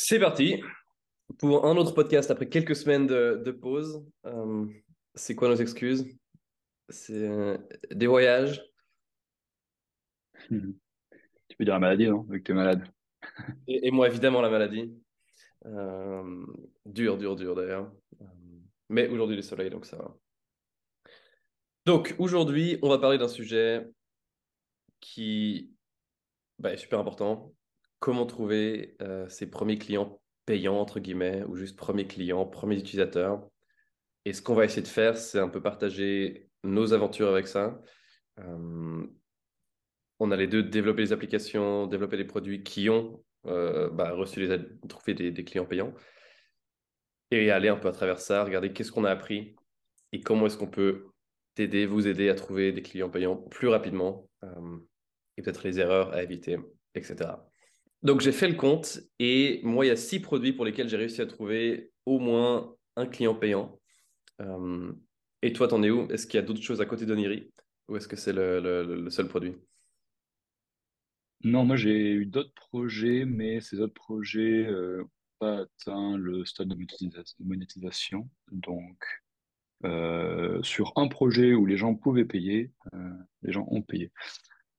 C'est parti pour un autre podcast après quelques semaines de, pause. Euh, c'est quoi nos excuses? C'est euh, des voyages. Tu peux dire la maladie, non? Vu que tu es malade. Et, moi, évidemment, la maladie. Euh, dur, dur, dur d'ailleurs. mais aujourd'hui, le soleil, donc ça va. Donc aujourd'hui, on va parler d'un sujet qui bah, est super important, comment trouver euh, ses premiers clients payants, entre guillemets, ou juste premiers clients, premiers utilisateurs. Et ce qu'on va essayer de faire, c'est un peu partager nos aventures avec ça. Euh, on a les deux développer des applications, développer des produits qui ont euh, bah, reçu les trouver des, des, clients payants. Et aller un peu à travers ça, regarder qu'est-ce qu'on a appris et comment est-ce qu'on peut t'aider, vous aider à trouver des clients payants plus rapidement et peut-être les erreurs à éviter, etc. Donc j'ai fait le compte et moi, il y a six produits pour lesquels j'ai réussi à trouver au moins un client payant. Euh, et toi, t'en es où? Est-ce qu'il y a d'autres choses à côté d'Oniri? Ou est-ce que c'est le, seul produit? Non, moi j'ai eu d'autres projets, mais ces autres projets n'ont euh, pas atteint le stade de monétisation. Donc euh, sur un projet où les gens pouvaient payer, les gens ont payé.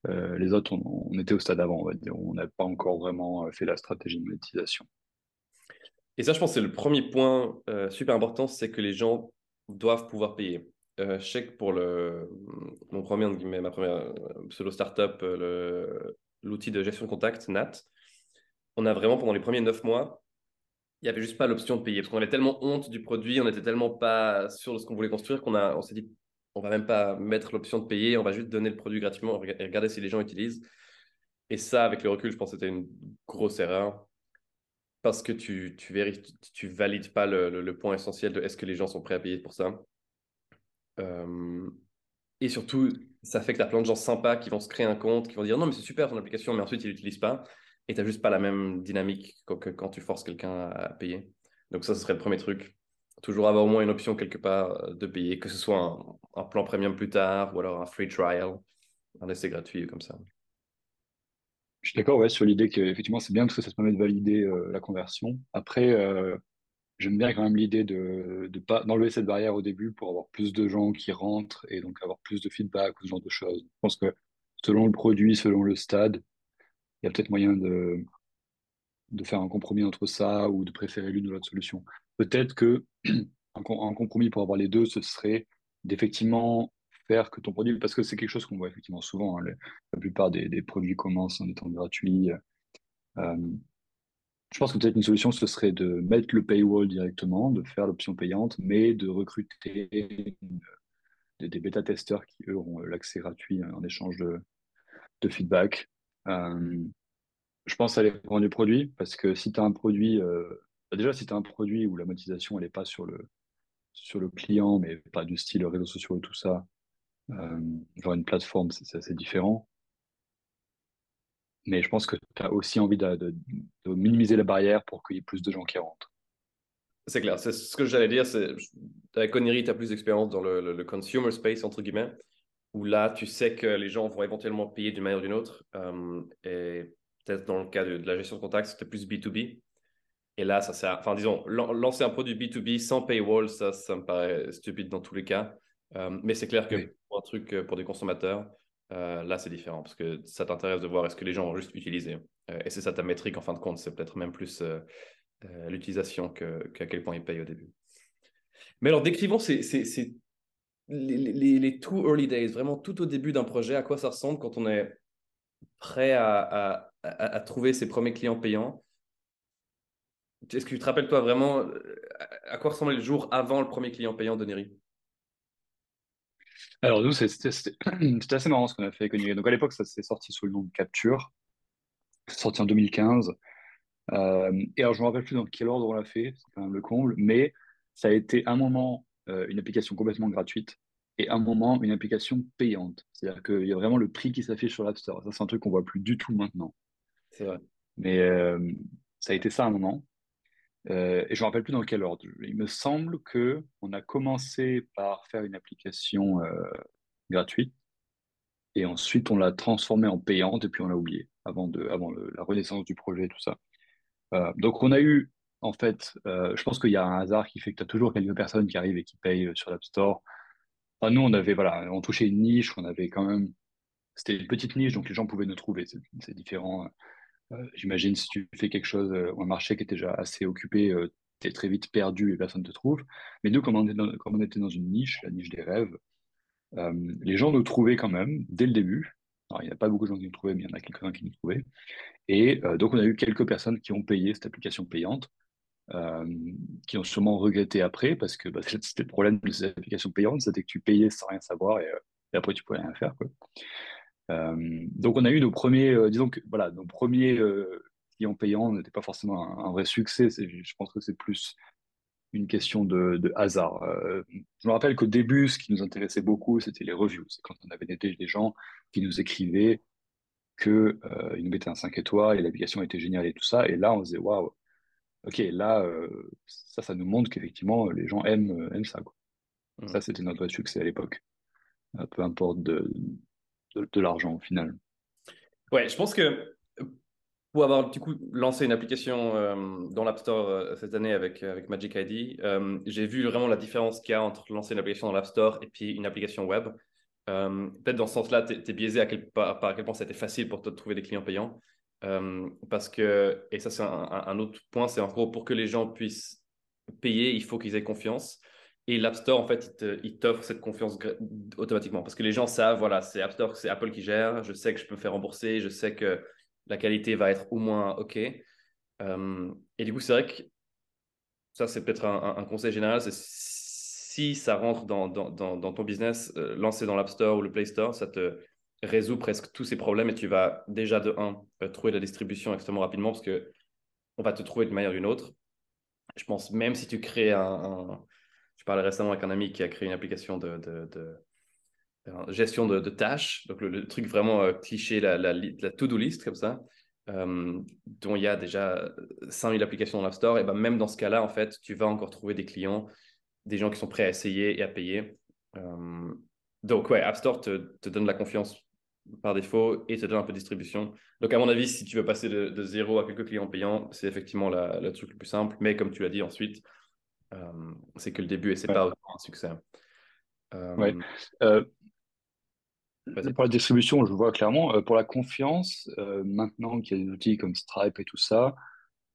Euh, les autres, on, était au stade avant, on va n'a pas encore vraiment euh, fait la stratégie de monétisation. Et ça, je pense, c'est le premier point euh, super important, c'est que les gens doivent pouvoir payer. je sais que pour le, mon premier, ma première pseudo startup, l'outil de gestion de contact, NAT, on a vraiment, pendant les premiers neuf mois, il n'y avait juste pas l'option de payer parce qu'on avait tellement honte du produit, on n'était tellement pas sûr de ce qu'on voulait construire qu'on on s'est dit on va même pas mettre l'option de payer, on va juste donner le produit gratuitement et regarder si les gens utilisent. Et ça, avec le recul, je pense que c'était une grosse erreur parce que tu, tu, tu valides pas le, point essentiel de est-ce que les gens sont prêts à payer pour ça. Euh, et surtout, ça fait que tu plein de gens sympas qui vont se créer un compte, qui vont dire non, mais c'est super ton application, mais ensuite ils l'utilisent pas. Et tu n'as juste pas la même dynamique que quand tu forces quelqu'un à payer. Donc, ça, ce serait le premier truc toujours avoir au moins une option quelque part euh, de payer, que ce soit un, plan premium plus tard ou alors un free trial, un essai gratuit comme ça. Je suis d'accord ouais, sur l'idée qu'effectivement c'est bien parce que ça te permet de valider euh, la conversion. Après, euh, j'aime bien quand même l'idée de ne pas d'enlever cette barrière au début pour avoir plus de gens qui rentrent et donc avoir plus de feedback ou ce genre de choses. Je pense que selon le produit, selon le stade, il y a peut-être moyen de, de faire un compromis entre ça ou de préférer l'une ou l'autre solution. Peut-être que un, compromis pour avoir les deux, ce serait d'effectivement faire que ton produit, parce que c'est quelque chose qu'on voit effectivement souvent, hein, la plupart des, produits commencent en étant gratuits. Euh, je pense que peut-être une solution, ce serait de mettre le paywall directement, de faire l'option payante, mais de recruter des, bêta-testeurs qui, eux, auront l'accès gratuit en échange de, feedback. Euh, je pense à prendre du produit, parce que si tu as un produit, euh, déjà, si tu as un produit où la monétisation, n'est pas sur le, client, mais pas du style réseaux sociaux et tout ça, euh, une plateforme, c'est assez différent. Mais je pense que tu as aussi envie de, minimiser la barrière pour qu'il y ait plus de gens qui rentrent. C'est clair, c'est ce que j'allais dire. Avec Connery, tu as plus d'expérience dans le, consumer space, entre guillemets, où là, tu sais que les gens vont éventuellement payer d'une manière ou d'une autre. Euh, et peut-être dans le cas de, la gestion de contact, c'était plus B2B. Et là, ça sert, enfin, disons, lancer un produit B2B sans paywall, ça, ça me paraît stupide dans tous les cas. Euh, mais c'est clair que pour un truc euh, pour des consommateurs, euh, là, c'est différent parce que ça t'intéresse de voir est-ce que les gens vont juste utiliser. et c'est ça ta métrique en fin de compte, c'est peut-être même plus l'utilisation qu'à quel point ils payent au début. Mais alors, décrivons ces, les, les, les, two early days, vraiment tout au début d'un projet, à quoi ça ressemble quand on est prêt à, à, trouver ses premiers clients payants. Est-ce que tu te rappelles, toi, vraiment à quoi ressemblait le jour avant le premier client payant de Neri Alors, nous, c'était assez marrant ce qu'on a fait avec Neri. Donc, à l'époque, ça s'est sorti sous le nom de Capture. C'est sorti en 2015. Euh, et alors, je ne me rappelle plus dans quel ordre on l'a fait, c'est quand même le comble, mais ça a été un moment euh, une application complètement gratuite et un moment une application payante. C'est-à-dire qu'il y a vraiment le prix qui s'affiche sur l'App Store. Ça, c'est un truc qu'on voit plus du tout maintenant. C'est vrai. Mais euh, ça a été ça un moment. Euh, et je ne me rappelle plus dans quel ordre. Il me semble que on a commencé par faire une application euh, gratuite et ensuite on l'a transformée en payante et puis on l'a oublié avant, de, avant la renaissance du projet et tout ça. donc, on a eu, en fait, je pense qu'il y a un hasard qui fait que tu as toujours quelques personnes qui arrivent et qui payent sur l'App Store. Enfin, nous, on avait, voilà, on touchait une niche, on avait quand même, c'était une petite niche, donc les gens pouvaient nous trouver. C'est différent. J'imagine si tu fais quelque chose ou un marché qui est déjà assez occupé, tu es très vite perdu et personne ne te trouve. Mais nous, comme on, était dans une niche, la niche des rêves, les gens nous trouvaient quand même dès le début. Alors, il n'y a pas beaucoup de gens qui nous trouvaient, mais il y en a quelques-uns qui nous trouvaient. Et euh, donc, on a eu quelques personnes qui ont payé cette application payante, euh, qui ont sûrement regretté après, parce que bah, c'était le problème de cette application payante, c'était que tu payais sans rien savoir et, euh, après, tu pouvais rien faire. Donc, on a eu nos premiers, disons que voilà, nos premiers clients payants n'étaient pas forcément un, un vrai succès. Je pense que c'est plus une question de, hasard. Euh, je me rappelle qu'au début, ce qui nous intéressait beaucoup, c'était les reviews. C'est quand on avait des, des gens qui nous écrivaient qu'ils euh, nous mettaient un 5 étoiles et l'application était géniale et tout ça. Et là, on se disait, waouh, ok, là, euh, ça, ça nous montre qu'effectivement, les gens aiment, aiment ça. Quoi. Mmh. Ça, c'était notre succès à l'époque. peu importe de, de, l'argent au final. Ouais, je pense que pour avoir du coup lancé une application euh, dans l'App Store euh, cette année avec, Magic ID, euh, j'ai vu vraiment la différence qu'il y a entre lancer une application dans l'App Store et puis une application web. Peut-être dans ce sens-là, tu es, biaisé à quel, par, à quel point c'était facile pour de trouver des clients payants. parce que, et ça c'est un, autre point, c'est en gros pour que les gens puissent payer, il faut qu'ils aient confiance. Et l'App Store, en fait, il t'offre cette confiance automatiquement. Parce que les gens savent, voilà, c'est App Store, c'est Apple qui gère, je sais que je peux me faire rembourser, je sais que la qualité va être au moins OK. Euh, et du coup, c'est vrai que ça, c'est peut-être un, conseil général, c'est si ça rentre dans, ton business, euh, lancer dans l'App Store ou le Play Store, ça te résout presque tous ces problèmes et tu vas déjà de un euh, trouver la distribution extrêmement rapidement parce que on va te trouver d'une manière ou d'une autre. Je pense même si tu crées un, parlais récemment avec un ami qui a créé une application de, gestion de, tâches, donc le, truc vraiment cliché, la, to-do list comme ça, euh, dont il y a déjà 5000 applications dans l'App Store, et ben même dans ce cas-là, en fait, tu vas encore trouver des clients, des gens qui sont prêts à essayer et à payer. Euh, donc, ouais, App Store te, te, donne la confiance par défaut et te donne un peu de distribution. Donc, à mon avis, si tu veux passer de, zéro à quelques clients payants, c'est effectivement le truc le plus simple. Mais comme tu l'as dit ensuite, euh, c'est que le début et c'est pas un succès. ouais. Pour la distribution, je vois clairement. Euh, pour la confiance, euh, maintenant qu'il y a des outils comme Stripe et tout ça,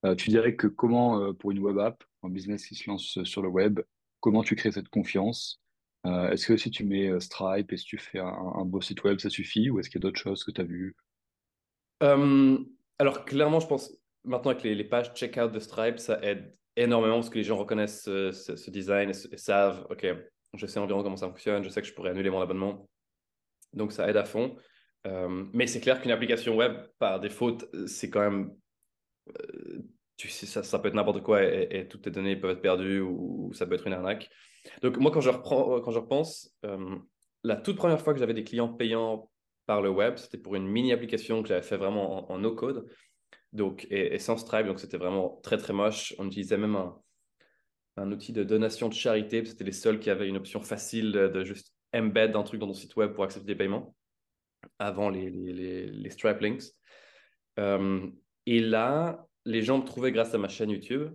euh, tu dirais que comment, pour une web app, un business qui se lance sur le web, comment tu crées cette confiance? Est-ce que si tu mets Stripe et si tu fais un, beau site web, ça suffit Ou est-ce qu'il y a d'autres choses que tu as vues Alors, clairement, je pense maintenant avec les, pages checkout de Stripe, ça aide énormément parce que les gens reconnaissent ce, design et, savent, OK, je sais environ comment ça fonctionne, je sais que je pourrais annuler mon abonnement donc, ça aide à fond. Euh, mais c'est clair qu'une application web, par défaut, c'est quand même. Euh, ça, peut être n'importe quoi et, toutes tes données peuvent être perdues ou, ça peut être une arnaque. Donc, moi, quand je, reprends, quand je repense, euh, la toute première fois que j'avais des clients payants par le web, c'était pour une mini-application que j'avais fait vraiment en, no-code donc, et, sans Stripe. Donc, c'était vraiment très, très moche. On utilisait même un, outil de donation de charité. C'était les seuls qui avaient une option facile de juste embed un truc dans ton site web pour accepter des paiements avant les, les, les, Stripe links. Euh, et là, les gens me trouvaient grâce à ma chaîne YouTube.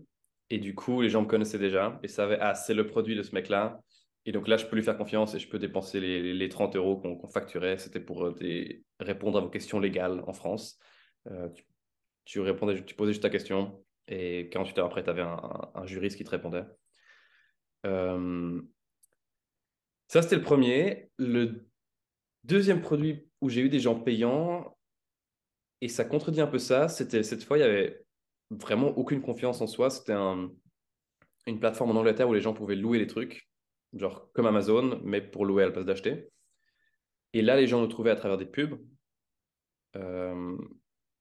Et du coup, les gens me connaissaient déjà et savaient, ah, c'est le produit de ce mec-là. Et donc là, je peux lui faire confiance et je peux dépenser les, les 30 euros qu'on facturait. C'était pour euh, répondre à vos questions légales en France. Euh, répondais, tu posais juste ta question et 48 heures après, tu avais un, juriste qui te répondait. Ça, c'était le premier. Le deuxième produit où j'ai eu des gens payants, et ça contredit un peu ça, c'était cette fois, il y avait vraiment aucune confiance en soi. C'était une plateforme en Angleterre où les gens pouvaient louer les trucs, genre comme Amazon, mais pour louer à la place d'acheter. Et là, les gens nous trouvaient à travers des pubs. Euh,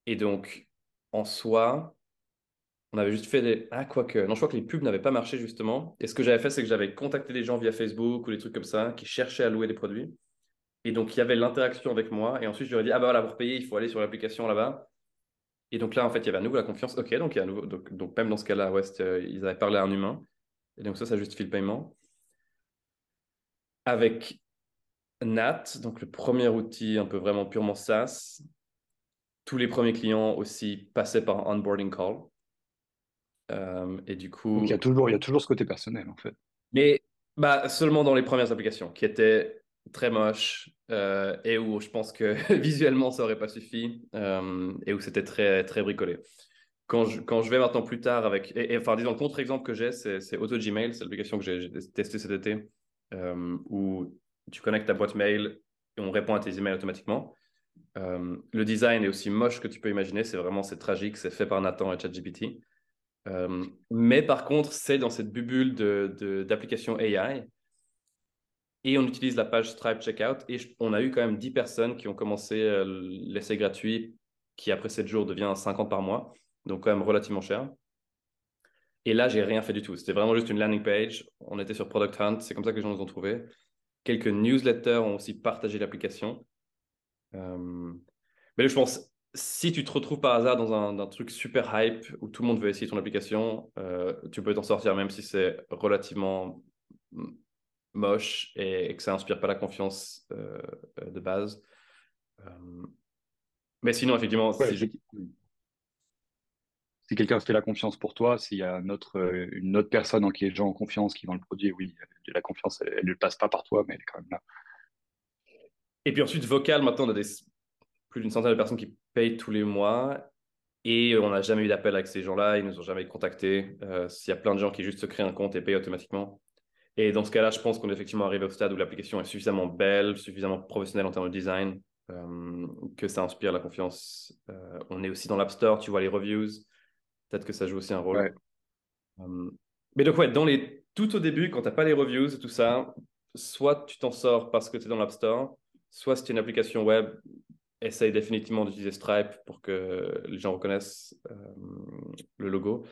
et donc, en soi, on avait juste fait des. Ah, quoique. Non, je crois que les pubs n'avaient pas marché justement. Et ce que j'avais fait, c'est que j'avais contacté des gens via Facebook ou des trucs comme ça qui cherchaient à louer des produits. Et donc, il y avait l'interaction avec moi. Et ensuite, je leur ai dit Ah, bah voilà, pour payer, il faut aller sur l'application là-bas. Et donc là, en fait, il y avait à nouveau la confiance. Ok, donc, il y a nouveau... donc, donc même dans ce cas-là, ouais, ils avaient parlé à un humain. Et donc, ça, ça justifie le paiement. Avec Nat, donc le premier outil un peu vraiment purement SaaS, tous les premiers clients aussi passaient par un onboarding call. et du coup. il y a toujours, il y a toujours ce côté personnel en fait. Mais bah, seulement dans les premières applications qui étaient très moches et où je pense que visuellement ça aurait pas suffi et où c'était très, très bricolé quand je, quand je vais maintenant plus tard avec. Et, enfin, disons, le contre-exemple que j'ai, c'est AutoGmail, c'est l'application que j'ai testée cet été, euh, où tu connectes ta boîte mail et on répond à tes emails automatiquement. Euh, le design est aussi moche que tu peux imaginer, c'est vraiment c'est tragique, c'est fait par Nathan et ChatGPT. Euh, mais par contre, c'est dans cette bulle d'applications de, AI. Et on utilise la page Stripe Checkout. Et on a eu quand même 10 personnes qui ont commencé l'essai gratuit, qui après 7 jours devient 50 par mois donc quand même relativement cher. Et là, j'ai rien fait du tout. C'était vraiment juste une landing page. On était sur Product Hunt, c'est comme ça que les gens nous ont trouvé. Quelques newsletters ont aussi partagé l'application. Euh, mais je pense, si tu te retrouves par hasard dans un, truc super hype où tout le monde veut essayer ton application, euh, tu peux t'en sortir même si c'est relativement moche et, que ça inspire pas la confiance euh, de base. mais sinon, effectivement, si quelqu'un fait la confiance pour toi, s'il y a une autre, une autre personne en qui les gens ont confiance, qui vend le produit, oui, la confiance, elle ne passe pas par toi, mais elle est quand même là. Et puis ensuite, vocal, maintenant, on a des, plus d'une centaine de personnes qui payent tous les mois. Et on n'a jamais eu d'appel avec ces gens-là, ils ne nous ont jamais contactés. Euh, s'il y a plein de gens qui juste se créent un compte et payent automatiquement. Et dans ce cas-là, je pense qu'on est effectivement arrivé au stade où l'application est suffisamment belle, suffisamment professionnelle en termes de design, euh, que ça inspire la confiance. on est aussi dans l'App Store, tu vois les reviews. Peut-être que ça joue aussi un rôle. Euh, mais donc, ouais, dans les... tout au début, quand tu n'as pas les reviews et tout ça, soit tu t'en sors parce que tu es dans l'App Store, soit si tu une application web, essaye définitivement d'utiliser Stripe pour que les gens reconnaissent euh, le logo.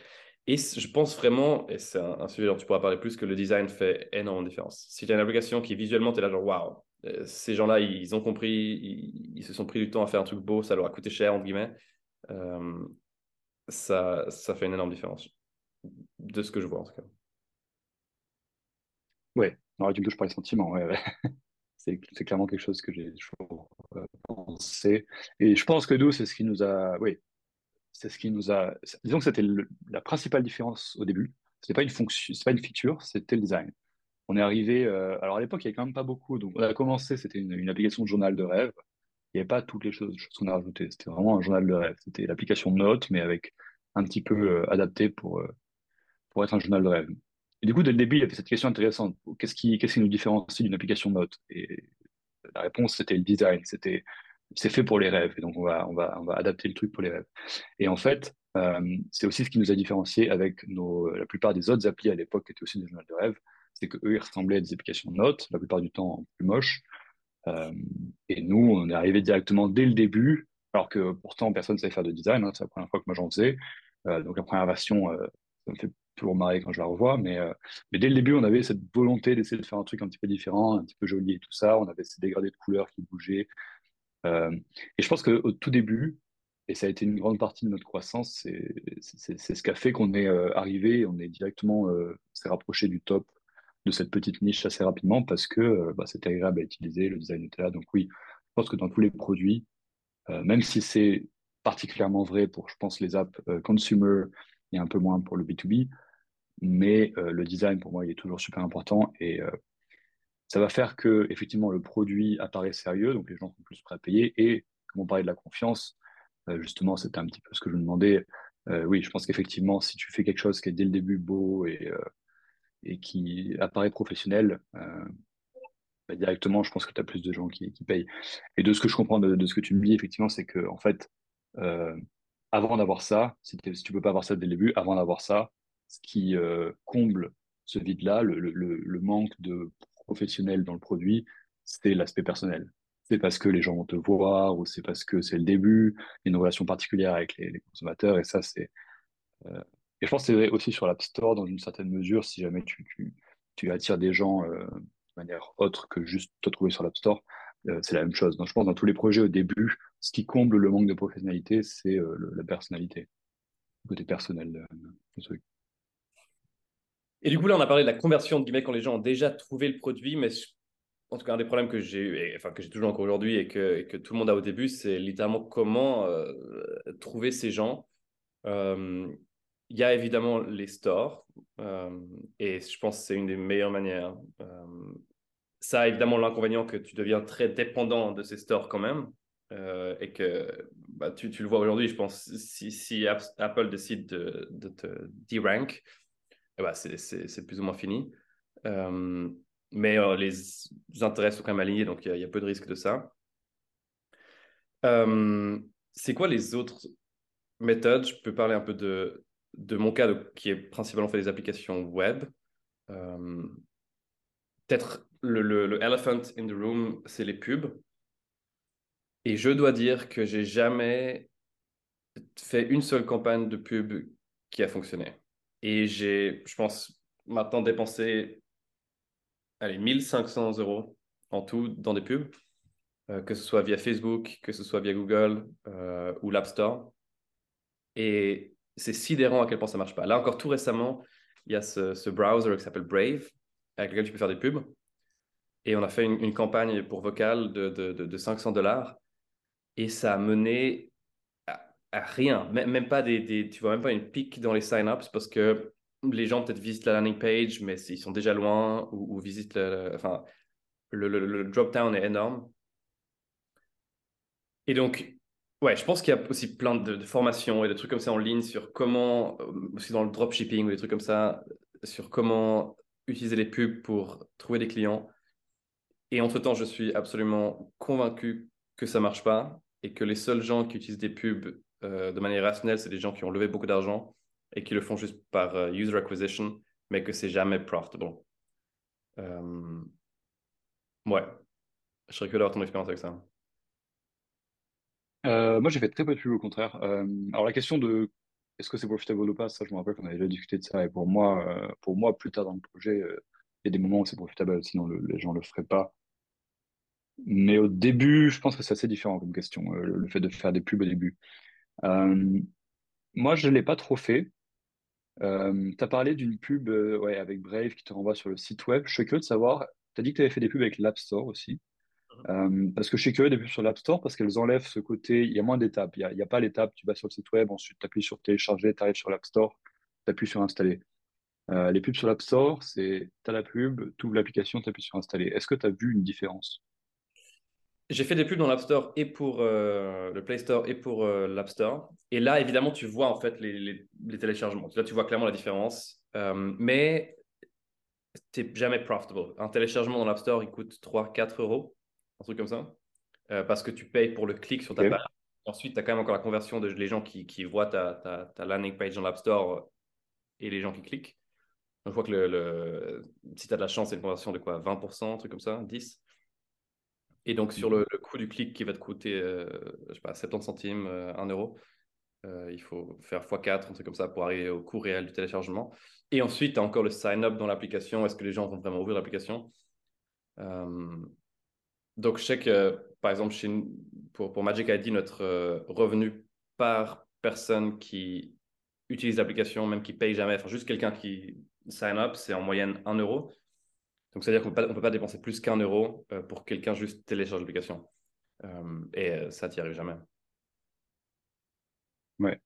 Et je pense vraiment, et c'est un, sujet dont tu pourras parler plus, que le design fait énormément de différence. Si tu as une application qui visuellement, tu es là genre, waouh, euh, ces gens-là, ils ont compris, ils, se sont pris du temps à faire un truc beau, ça leur a coûté cher, entre guillemets ça, ça fait une énorme différence. De ce que je vois en tout cas. Ouais, alors tu me touches par les sentiments. c'est, clairement quelque chose que j'ai euh, pensé. Et je pense que nous, c'est ce qui nous a. Oui, c'est ce qui nous a. Disons que c'était la principale différence au début. Ce pas une fonction, pas une feature, c'était le design. On est arrivé. Euh, alors à l'époque, il n'y avait quand même pas beaucoup. Donc on a commencé, c'était une, application de journal de rêve il n'y avait pas toutes les choses, qu'on a rajoutées. C'était vraiment un journal de rêve. C'était l'application de notes, mais avec un petit peu euh, adapté pour, pour être un journal de rêve. Et du coup, dès le début, il y avait cette question intéressante. Qu'est-ce qui, nous différencie d'une application de notes Et la réponse, c'était le design. C'était, c'est fait pour les rêves. Et donc, on va, on va, on va adapter le truc pour les rêves. Et en fait, euh, c'est aussi ce qui nous a différenciés avec la plupart des autres applis à l'époque qui étaient aussi des journaux de rêve. C'est qu'eux, ils ressemblaient à des applications de notes, la plupart du temps plus moches. Euh, et nous, on est arrivé directement dès le début, alors que pourtant personne ne savait faire de design. Hein, c'est la première fois que moi j'en faisais. Euh, donc la première version, ça me fait toujours marrer quand je la revois. Mais, mais dès le début, on avait cette volonté d'essayer de faire un truc un petit peu différent, un petit peu joli et tout ça. On avait ces dégradés de couleurs qui bougeaient. et je pense qu'au tout début, et ça a été une grande partie de notre croissance, c'est ce qui a fait qu'on est arrivé, on est directement s'est rapproché du top de cette petite niche assez rapidement parce que euh, bah, c'était agréable à utiliser, le design était là. Donc oui, je pense que dans tous les produits, euh, même si c'est particulièrement vrai pour, je pense, les apps euh, consumer et un peu moins pour le B2B, mais le design, pour moi, il est toujours super important et ça va faire que effectivement le produit apparaît sérieux, donc les gens sont plus prêts à payer. Et comme on parlait de la confiance, justement, c'était un petit peu ce que je me demandais. oui, je pense qu'effectivement, si tu fais quelque chose qui est dès le début beau et et qui apparaît professionnel, euh, bah, directement, je pense que tu as plus de gens qui, payent. Et de ce que je comprends de, ce que tu me dis, effectivement, c'est que en fait, euh, avant d'avoir ça, si, tu tu peux pas avoir ça dès le début, avant d'avoir ça, ce qui euh, comble ce vide-là, le, manque de professionnels dans le produit, c'est l'aspect personnel. C'est parce que les gens vont te voir, ou c'est parce que c'est le début, il y a une relation particulière avec les, consommateurs, et ça, c'est et je pense que c'est vrai aussi sur l'App Store, dans une certaine mesure, si jamais tu, attires des gens euh, de manière autre que juste te trouver sur l'App Store, euh, c'est la même chose. Donc, je pense dans tous les projets au début, ce qui comble le manque de professionnalité, c'est euh, la personnalité, le côté personnel du truc. Et du coup, là, on a parlé de la conversion de guillemets quand les gens ont déjà trouvé le produit, mais en tout cas, un des problèmes que j'ai eu, enfin que j'ai toujours encore aujourd'hui et que, tout le monde a au début, c'est littéralement comment trouver ces gens il y a évidemment les stores, euh, et je pense que c'est une des meilleures manières. Euh, ça a évidemment l'inconvénient que tu deviens très dépendant de ces stores quand même, euh, et que bah, tu, le vois aujourd'hui, je pense, si, Apple décide de, de te derank, eh bah, c'est plus ou moins fini. mais les, intérêts sont quand même alignés, donc il y, a peu de risque de ça. c'est quoi les autres méthodes? Je peux parler un peu de, de mon cas, qui est principalement fait des applications web, euh, peut-être le, le, elephant in the room, c'est les pubs. Et je dois dire que j'ai jamais fait une seule campagne de pub qui a fonctionné. Et j'ai, je pense, maintenant dépensé allez, 1500 euros en tout dans des pubs, euh, que ce soit via Facebook, que ce soit via Google euh, ou l'App Store. Et c'est sidérant à quel point ça marche pas. Là encore, tout récemment, il y a ce, browser qui s'appelle Brave, avec lequel tu peux faire des pubs. Et on a fait une, campagne pour vocal de, de, 500 dollars. Et ça a mené rien. Même, pas des, Tu vois même pas une pique dans les sign-ups parce que les gens peut-être visitent la landing page, mais ils sont déjà loin ou, visitent enfin, le, le drop-down est énorme. Et donc, Ouais, je pense qu'il y a aussi plein de, formations et de trucs comme ça en ligne sur comment, euh, aussi dans le dropshipping ou des trucs comme ça, sur comment utiliser les pubs pour trouver des clients. Et entre-temps, je suis absolument convaincu que ça marche pas et que les seuls gens qui utilisent des pubs euh, de manière rationnelle, c'est des gens qui ont levé beaucoup d'argent et qui le font juste par euh, user acquisition, mais que c'est jamais profitable. Ouais, je serais curieux d'avoir ton expérience avec ça. Euh, moi, j'ai fait très peu de pub au contraire. Euh, alors, la question de est-ce que c'est profitable ou pas, ça, je me rappelle qu'on avait déjà discuté de ça. Et pour moi, euh, pour moi plus tard dans le projet, il y a des moments où c'est profitable, sinon les gens ne le feraient pas. Mais au début, je pense que c'est assez différent comme question, le, fait de faire des pubs au début. Moi, je ne l'ai pas trop fait. tu as parlé d'une pub ouais, avec Brave qui te renvoie sur le site web. Je suis curieux de savoir, tu as dit que tu avais fait des pubs avec l'App Store aussi. Euh, parce que je suis curieux des pubs sur l'App Store parce qu'elles enlèvent ce côté, il y a moins d'étapes. Il n'y a, pas l'étape, tu vas sur le site web, ensuite tu appuies sur télécharger, tu arrives sur l'App Store, tu appuies sur installer. Euh, les pubs sur l'App Store, c'est tu as la pub, tu ouvres l'application, tu appuies sur installer. Est-ce que tu as vu une différence? J'ai fait des pubs dans l'App Store et pour euh, le Play Store et pour l'App Store. Et là, évidemment, tu vois en fait les, les, téléchargements. Là, tu vois clairement la différence. mais tu jamais profitable. Un téléchargement dans l'App Store, il coûte 3-4 euros un truc comme ça, euh, parce que tu payes pour le clic sur ta page. Ensuite, tu as quand même encore la conversion de les gens qui, qui voient ta, ta, ta, landing page dans l'App Store euh, et les gens qui cliquent. Donc, je crois que le, le si tu as de la chance, c'est une conversion de quoi 20%, un truc comme ça, 10 Et donc, sur le, coût du clic qui va te coûter, euh, je sais pas, 70 centimes, 1 euro, il faut faire x4, un truc comme ça, pour arriver au coût réel du téléchargement. Et ensuite, tu as encore le sign-up dans l'application. Est-ce que les gens vont vraiment ouvrir l'application? Donc, je sais que, par exemple, chez, pour, pour Magic ID, notre euh, revenu par personne qui utilise l'application, même qui paye jamais, enfin, juste quelqu'un qui sign up, c'est en moyenne 1 euro. Donc, c'est-à-dire qu'on ne peut pas dépenser plus qu'un euro euh, pour quelqu'un juste télécharge l'application. Euh, et ça, tu n'y arrives jamais. Ouais.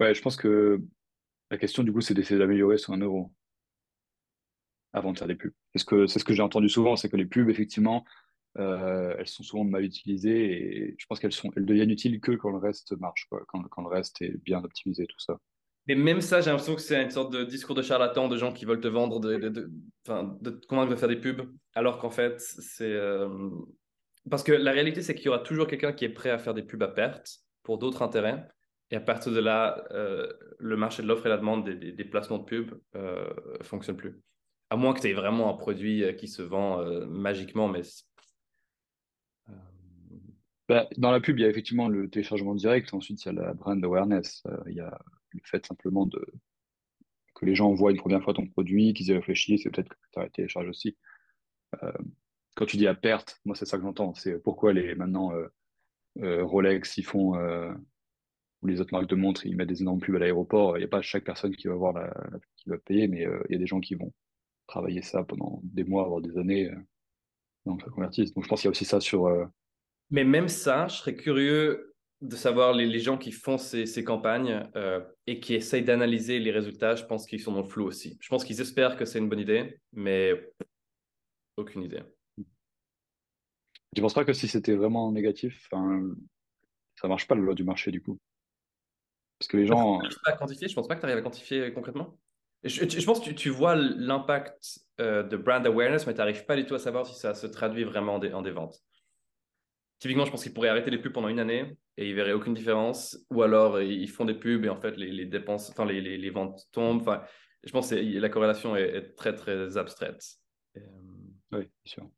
Ouais, je pense que la question, du coup, c'est d'essayer d'améliorer sur un euro avant de faire des pubs. C'est ce que, c'est ce que j'ai entendu souvent, c'est que les pubs, effectivement, euh, elles sont souvent mal utilisées et je pense qu'elles deviennent utiles que quand le reste marche, quand, quand, le reste est bien optimisé, tout ça. Mais même ça, j'ai l'impression que c'est une sorte de discours de charlatan de gens qui veulent te vendre, de, de, te convaincre de faire des pubs, alors qu'en fait, c'est. Euh, parce que la réalité, c'est qu'il y aura toujours quelqu'un qui est prêt à faire des pubs à perte pour d'autres intérêts. Et à partir de là, euh, le marché de l'offre et la demande des, des, placements de pubs euh, fonctionne plus. À moins que tu aies vraiment un produit qui se vend magiquement, mais. Bah, dans la pub, il y a effectivement le téléchargement direct. Ensuite, il y a la brand awareness. il y a le fait simplement de que les gens voient une première fois ton produit, qu'ils y réfléchissent, et peut-être que tu as téléchargé aussi. quand tu dis à perte, moi, c'est ça que j'entends. C'est pourquoi les maintenant Rolex, ils font ou les autres marques de montres, ils mettent des énormes pubs à l'aéroport. Il n'y a pas chaque personne qui va voir la, qui va payer, mais il y a des gens qui vont travailler ça pendant des mois, voire des années, euh, ça convertisse. Donc je pense qu'il y a aussi ça sur. Euh, Mais même ça, je serais curieux de savoir les, les gens qui font ces, ces campagnes euh, et qui essayent d'analyser les résultats, je pense qu'ils sont dans le flou aussi. Je pense qu'ils espèrent que c'est une bonne idée, mais aucune idée. Tu penses pas que si c'était vraiment négatif, enfin, ça marche pas la loi du marché du coup? Parce que les gens, Je ne pas à quantifier, je pense pas que tu arrives à quantifier concrètement. Je, je pense que tu, tu vois l'impact euh, de brand awareness, mais tu n'arrives pas du tout à savoir si ça se traduit vraiment en des, en des ventes. Typiquement, je pense qu'ils pourraient arrêter les pubs pendant une année et ils verraient aucune différence. Ou alors, ils font des pubs et en fait, les, les dépenses, enfin, les, les, les, ventes tombent. Enfin, je pense que la corrélation est, est, très, très abstraite. Et, euh... Oui, bien sûr.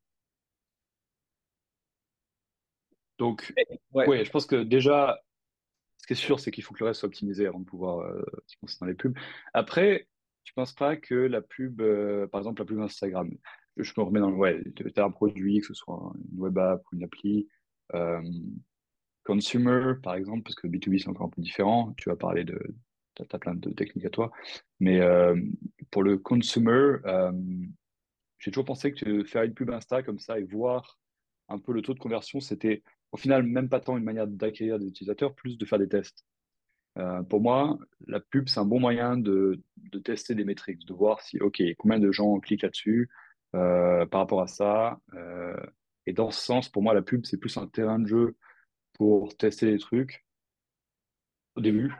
Donc, ouais. ouais. je pense que déjà, ce qui est sûr, c'est qu'il faut que le reste soit optimisé avant de pouvoir euh, se concentrer dans les pubs. Après, tu penses pas que la pub, euh, par exemple, la pub Instagram, je me remets dans le, ouais, tu as un produit, que ce soit une web app ou une appli, consumer, par exemple, parce que B2B, c'est encore un peu différent. Tu vas parler de, tu as, plein de techniques à toi. Mais euh, pour le consumer, euh, j'ai toujours pensé que faire une pub Insta comme ça et voir un peu le taux de conversion, c'était au final même pas tant une manière d'acquérir des utilisateurs, plus de faire des tests. Euh, pour moi, la pub, c'est un bon moyen de, tester des métriques, de voir si, OK, combien de gens cliquent là-dessus euh, par rapport à ça. Euh, et dans ce sens, pour moi, la pub, c'est plus un terrain de jeu pour tester les trucs au début.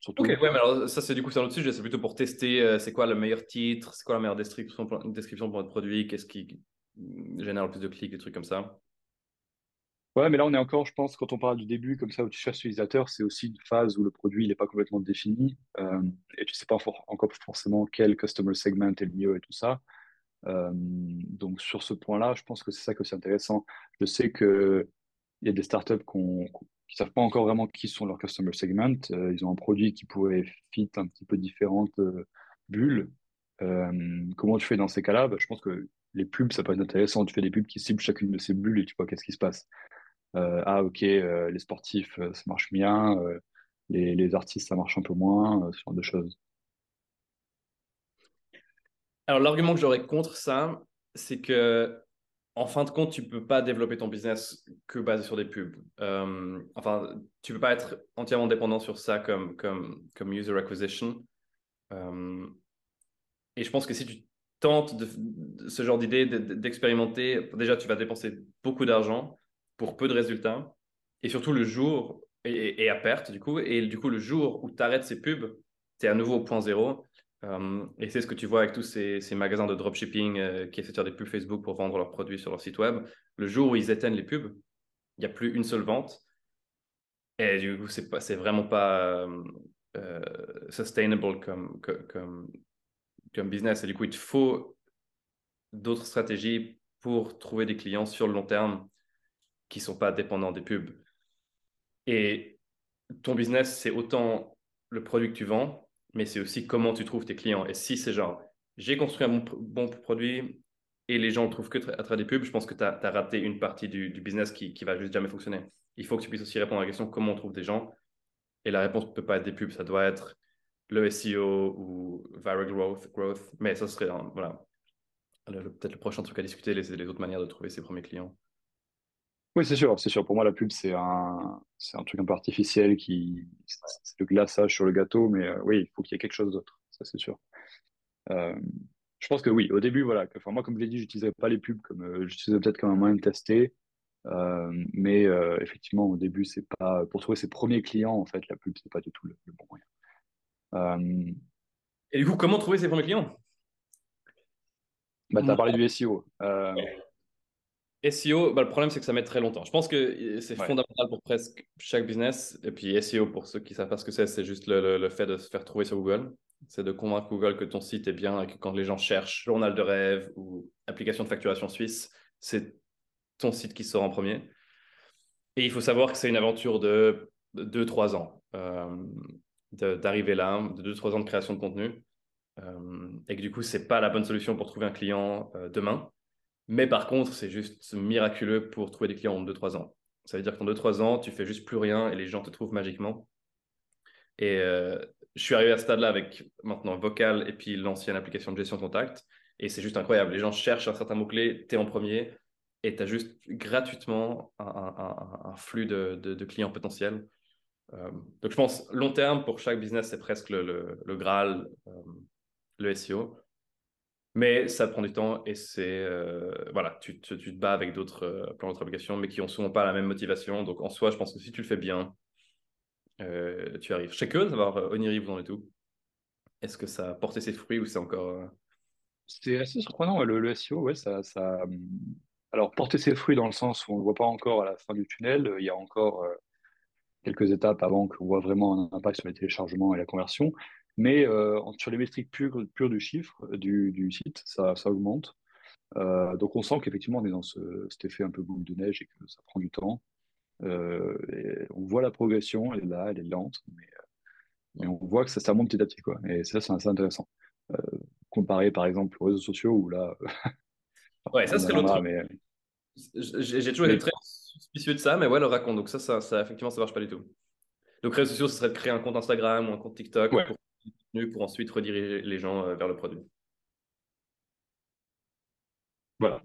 Surtout. Ok, ouais, mais alors ça, c'est du coup, c'est un autre sujet. C'est plutôt pour tester euh, c'est quoi le meilleur titre, c'est quoi la meilleure description pour, description pour notre produit, qu'est-ce qui génère le plus de clics, des trucs comme ça. Ouais, mais là, on est encore, je pense, quand on parle du début, comme ça, où tu cherches l'utilisateur, c'est aussi une phase où le produit n'est pas complètement défini euh, et tu sais pas for encore forcément quel customer segment est le mieux et tout ça. Euh, donc, sur ce point-là, je pense que c'est ça que c'est intéressant. Je sais qu'il y a des startups qui ne savent pas encore vraiment qui sont leurs customer segment. Euh, ils ont un produit qui pourrait fit un petit peu différentes euh, bulles. Comment tu fais dans ces cas-là? Bah, Je pense que les pubs, ça peut être intéressant. Tu fais des pubs qui ciblent chacune de ces bulles et tu vois qu'est-ce qui se passe. Ah ok, les sportifs, ça marche bien, les, artistes, ça marche un peu moins, ce genre de choses. Alors l'argument que j'aurais contre ça, c'est que en fin de compte, tu peux pas développer ton business que basé sur des pubs. Euh, enfin, tu peux pas être entièrement dépendant sur ça comme, comme, comme user acquisition. Euh, et je pense que si tu tentes ce genre d'idée, d'expérimenter, déjà, tu vas dépenser beaucoup d'argent pour peu de résultats. Et surtout le jour, et, et, à perte du coup, et du coup le jour où tu arrêtes ces pubs, tu es à nouveau au point zéro. Euh, et c'est ce que tu vois avec tous ces, magasins de dropshipping euh, qui essaient de faire des pubs Facebook pour vendre leurs produits sur leur site web. Le jour où ils éteignent les pubs, il n'y a plus une seule vente. Et du coup, c'est, pas, c'est vraiment pas euh, sustainable comme, comme, comme business. Et du coup, il te faut d'autres stratégies pour trouver des clients sur le long terme qui ne sont pas dépendants des pubs. Et ton business, c'est autant le produit que tu vends, mais c'est aussi comment tu trouves tes clients. Et si c'est genre, j'ai construit un bon, produit et les gens le trouvent que à travers des pubs, je pense que tu as, raté une partie du, business qui, qui va juste jamais fonctionner. Il faut que tu puisses aussi répondre à la question comment on trouve des gens? Et la réponse ne peut pas être des pubs, ça doit être le SEO ou viral growth. growth. Mais ça serait voilà, peut-être le prochain truc à discuter, les autres manières de trouver ses premiers clients. Oui, c'est sûr, c'est sûr. Pour moi, la pub, c'est un, c'est un truc un peu artificiel qui, c'est le glaçage sur le gâteau, mais euh, oui, il faut qu'il y ait quelque chose d'autre. Ça, c'est sûr. Euh, je pense que oui, au début, voilà. Enfin, moi, comme je l'ai dit, j'utiliserais pas les pubs comme, euh, j'utiliserais peut-être comme un moyen de tester. Euh, mais euh, effectivement, au début, c'est pas, pour trouver ses premiers clients, en fait, la pub, c'est pas du tout le, le bon moyen. Et du coup, comment trouver ses premiers clients? Bah, tu as parlé du SEO. SEO, bah, le problème, c'est que ça met très longtemps. Je pense que c'est ouais. fondamental pour presque chaque business. Et puis SEO, pour ceux qui ne savent pas ce que c'est, c'est juste le, le, le, fait de se faire trouver sur Google. C'est de convaincre Google que ton site est bien et que quand les gens cherchent journal de rêve ou application de facturation suisse, c'est ton site qui sort en premier. Et il faut savoir que c'est une aventure de 2-3 ans euh, d'arriver là, de 2-3 ans de création de contenu. Euh, et que du coup, ce n'est pas la bonne solution pour trouver un client euh, demain. Mais par contre, c'est juste miraculeux pour trouver des clients en 2-3 ans. Ça veut dire qu'en 2-3 ans, tu fais juste plus rien et les gens te trouvent magiquement. Et euh, je suis arrivé à ce stade-là avec maintenant Vocal et puis l'ancienne application de gestion de contact. Et c'est juste incroyable. Les gens cherchent un certain mot-clé, tu es en premier et tu as juste gratuitement un, flux de, clients potentiels. donc je pense long terme pour chaque business, c'est presque le, le, Graal, le SEO. Mais ça prend du temps et c'est voilà, tu, tu, te bats avec d'autres plans d'autres applications, mais qui ont souvent pas la même motivation. Donc en soi, je pense que si tu le fais bien, tu arrives. Je savoir Oniri, vous en êtes où Est-ce que ça a porté ses fruits ou c'est encore C'est assez surprenant le, le SEO, ouais, ça, ça, alors, porter ses fruits dans le sens où on ne voit pas encore à la fin du tunnel, il y a encore euh, quelques étapes avant qu'on voit vraiment un impact sur les téléchargements et la conversion. Mais euh, sur les métriques pures, du chiffre du, site, ça, augmente. Euh, donc on sent qu'effectivement on est dans cet effet un peu boule de neige et que ça prend du temps. on voit la progression, elle est là, elle est lente, mais, on voit que ça, ça monte petit à petit. Quoi. Et ça, c'est assez intéressant. comparé par exemple aux réseaux sociaux où là, Ouais, ça serait l'autre. Mais... J'ai toujours été très suspicieux de ça, mais ouais, le raconte. Donc ça, ça, ça, effectivement, ça marche pas du tout. Donc réseaux sociaux, ce serait de créer un compte Instagram ou un compte TikTok pour, pour ensuite rediriger les gens euh, vers le produit. Voilà.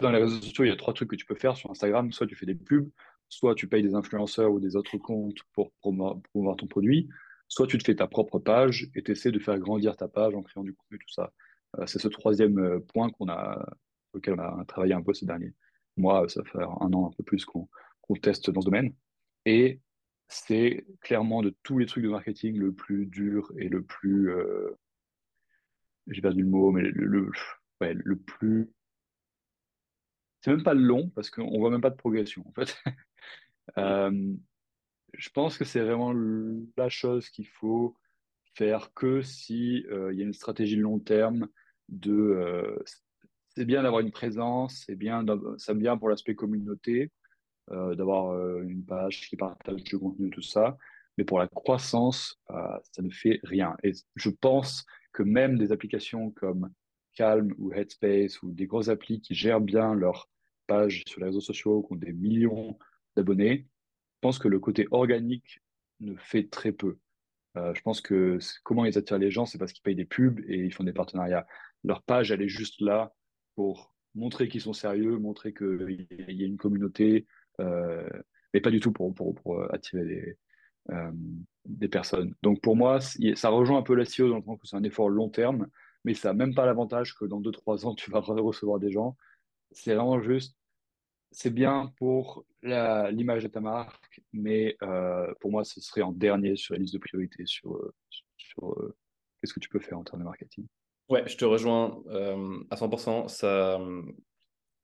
Dans les réseaux sociaux, il y a trois trucs que tu peux faire sur Instagram. Soit tu fais des pubs, soit tu payes des influenceurs ou des autres comptes pour promouvoir ton produit, soit tu te fais ta propre page et tu essaies de faire grandir ta page en créant du contenu, tout ça. Euh, c'est ce troisième euh, point qu'on a, auquel on a travaillé un peu ces derniers mois. Ça fait un an, un peu plus qu'on teste dans ce domaine. Et c'est clairement de tous les trucs de marketing le plus dur et le plus. Euh, j'ai perdu le mot, mais le, le, plus. C'est même pas long parce qu'on voit même pas de progression en fait. Euh, je pense que c'est vraiment la chose qu'il faut faire que si euh, il y a une stratégie long terme de c'est bien d'avoir une présence, c'est bien, c'est bien pour l'aspect communauté, euh, d'avoir euh, une page qui partage du contenu, tout ça. Mais pour la croissance, euh, ça ne fait rien. Et je pense que même des applications comme Calm ou Headspace ou des grosses applis qui gèrent bien leur page sur les réseaux sociaux, qui ont des millions d'abonnés, je pense que le côté organique ne fait très peu. je pense que comment ils attirent les gens, c'est parce qu'ils payent des pubs et ils font des partenariats. Leur page, elle est juste là pour montrer qu'ils sont sérieux, montrer qu'il y a une communauté, euh, mais pas du tout pour, pour, pour euh, attirer des, euh, des personnes. Donc pour moi, ça rejoint un peu la SEO dans le sens que c'est un effort long terme, mais ça n'a même pas l'avantage que dans 2-3 ans, tu vas recevoir des gens. C'est vraiment juste, c'est bien pour l'image de ta marque, mais pour moi, ce serait en dernier sur la liste de priorités sur, sur qu'est-ce que tu peux faire en termes de marketing. Ouais, je te rejoins euh, à 100%. Ça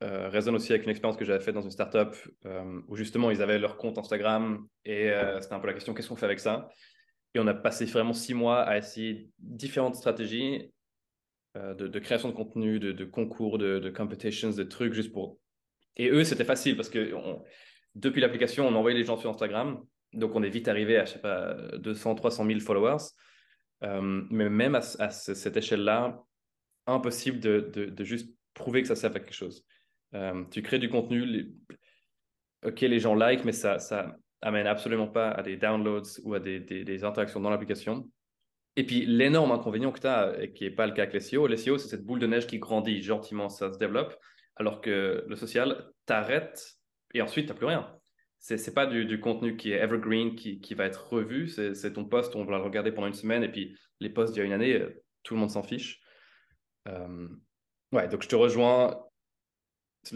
euh, résonne aussi avec une expérience que j'avais faite dans une startup euh, où justement ils avaient leur compte Instagram et c'était un peu la question qu'est-ce qu'on fait avec ça? Et on a passé vraiment six mois à essayer différentes stratégies de, création de contenu, de, concours, de, competitions, de trucs juste pour. Et eux, c'était facile parce que depuis l'application, on envoyait les gens sur Instagram. Donc on est vite arrivé à, je sais pas, 200, 300 000 followers. Euh, mais même à, cette échelle-là, impossible de, juste prouver que ça sert à quelque chose. Euh, tu crées du contenu, ok, les gens like, mais ça, ça amène absolument pas à des downloads ou à des, interactions dans l'application. Et puis, l'énorme inconvénient que tu as, et qui n'est pas le cas avec les SEO, les SEO, c'est cette boule de neige qui grandit gentiment, ça se développe, alors que le social t'arrête et ensuite, tu n'as plus rien c'est pas du, contenu qui est evergreen, qui, qui va être revu. C'est ton post, on va le regarder pendant une semaine, et puis les posts d'il y a une année, euh, tout le monde s'en fiche. Euh, ouais, donc je te rejoins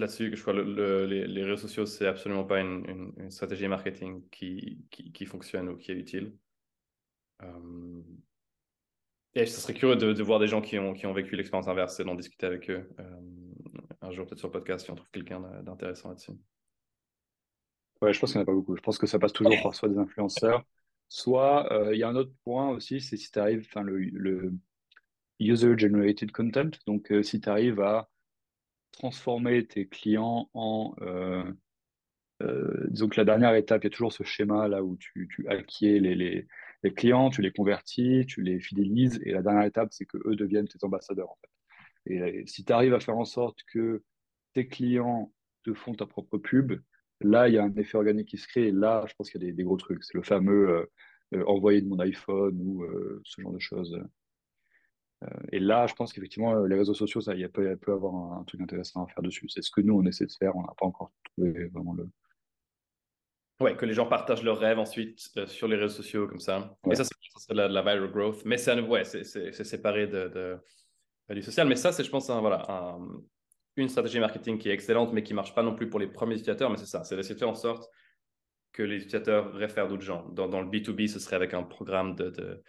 là-dessus, que je crois le, les, réseaux sociaux, c'est absolument pas une, stratégie marketing qui, qui, fonctionne ou qui est utile. Euh, et ce serait curieux de, voir des gens qui ont, qui ont vécu l'expérience inverse et d'en discuter avec eux un jour, peut-être sur le podcast, si on trouve quelqu'un d'intéressant là-dessus. Ouais, je pense qu'il n'y en a pas beaucoup. Je pense que ça passe toujours par soit des influenceurs, soit euh, il y a un autre point aussi, c'est si tu arrives, enfin le, user-generated content, donc euh, si tu arrives à transformer tes clients en... Euh, disons que la dernière étape, il y a toujours ce schéma là où tu, tu acquiers les, les, les, clients, tu les convertis, tu les fidélises, et la dernière étape, c'est que eux deviennent tes ambassadeurs en fait. Et, si tu arrives à faire en sorte que tes clients te font ta propre pub, Là, il y a un effet organique qui se crée. Et là, je pense qu'il y a des, gros trucs. C'est le fameux euh, euh, envoyer de mon iPhone ou euh, ce genre de choses. Et là, je pense qu'effectivement, les réseaux sociaux, ça, il peut, peut avoir un, truc intéressant à faire dessus. C'est ce que nous, on essaie de faire. On n'a pas encore trouvé vraiment le. Ouais, que les gens partagent leurs rêves ensuite euh, sur les réseaux sociaux comme ça. Ouais. Et ça, c'est la, la, viral growth. Mais c'est ouais, séparé de, de, de, du social. Mais ça, c'est, je pense, un, voilà, un, une stratégie marketing qui est excellente, mais qui ne marche pas non plus pour les premiers utilisateurs. Mais c'est ça, c'est d'essayer de faire en sorte que les utilisateurs réfèrent d'autres gens. Dans, dans, le B2B, ce serait avec un programme de,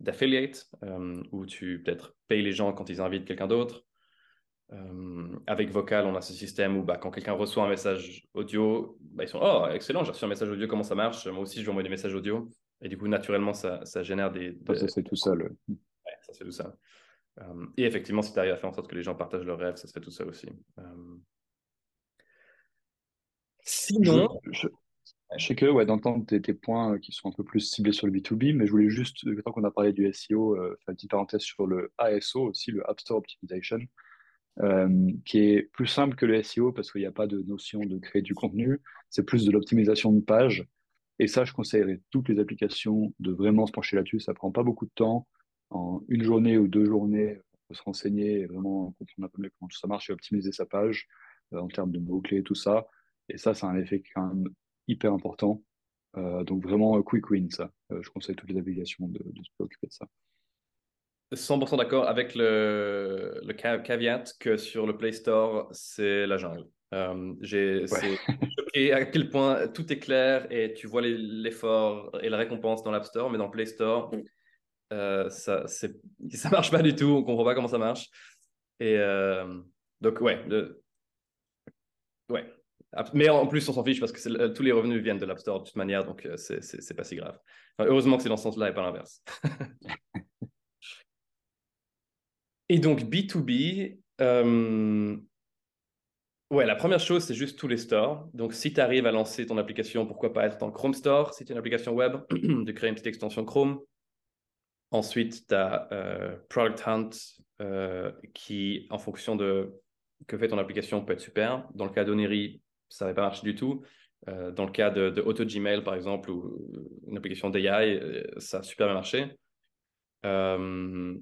d'affiliate, euh, où tu peut-être payes les gens quand ils invitent quelqu'un d'autre. Euh, avec Vocal, on a ce système où bah, quand quelqu'un reçoit un message audio, bah, ils sont Oh, excellent, j'ai reçu un message audio, comment ça marche? Moi aussi, je vais envoyer des messages audio. Et du coup, naturellement, ça, ça génère des. Ça, c'est tout seul. Ouais, ça, c'est tout ça. Euh, et effectivement, si tu arrives à faire en sorte que les gens partagent leurs rêves, ça se fait tout seul aussi. Sinon. Je, je, je, sais que ouais, d'entendre tes, points qui sont un peu plus ciblés sur le B2B, mais je voulais juste, tant qu'on a parlé du SEO, euh, faire une petite parenthèse sur le ASO aussi, le App Store Optimization. Euh, qui est plus simple que le SEO parce qu'il n'y a pas de notion de créer du contenu, c'est plus de l'optimisation de page. Et ça, je conseillerais toutes les applications de vraiment se pencher là-dessus. Ça prend pas beaucoup de temps. En une journée ou deux journées, on peut se renseigner et vraiment comprendre un peu mieux comment tout ça marche et optimiser sa page euh, en termes de mots-clés, tout ça. Et ça, c'est un effet quand même hyper important. Euh, donc vraiment, quick win, ça. Euh, je conseille toutes les applications de, de se préoccuper de ça. 100% d'accord avec le, le caveat que sur le Play Store, c'est la jungle. Euh, j'ai ouais. choqué à quel point tout est clair et tu vois l'effort et la récompense dans l'App Store, mais dans le Play Store, euh, ça, ça marche pas du tout. On comprend pas comment ça marche. Et euh, donc, ouais. Le... Ouais. Mais en plus, on s'en fiche parce que tous les revenus viennent de l'App Store de toute manière, donc euh, c'est pas si grave. Enfin, heureusement que c'est dans ce sens-là et pas l'inverse. Et donc, B2B, euh... ouais, la première chose, c'est juste tous les stores. Donc, si tu arrives à lancer ton application, pourquoi pas être dans Chrome Store, si tu une application web, de créer une petite extension Chrome. Ensuite, tu as euh, Product Hunt euh, qui, en fonction de que fait ton application, peut être super. Dans le cas d'Oneri, ça n'avait pas marché du tout. Euh, dans le cas de, de Auto Gmail, par exemple, ou une application d'AI, ça a super bien marché. Euh,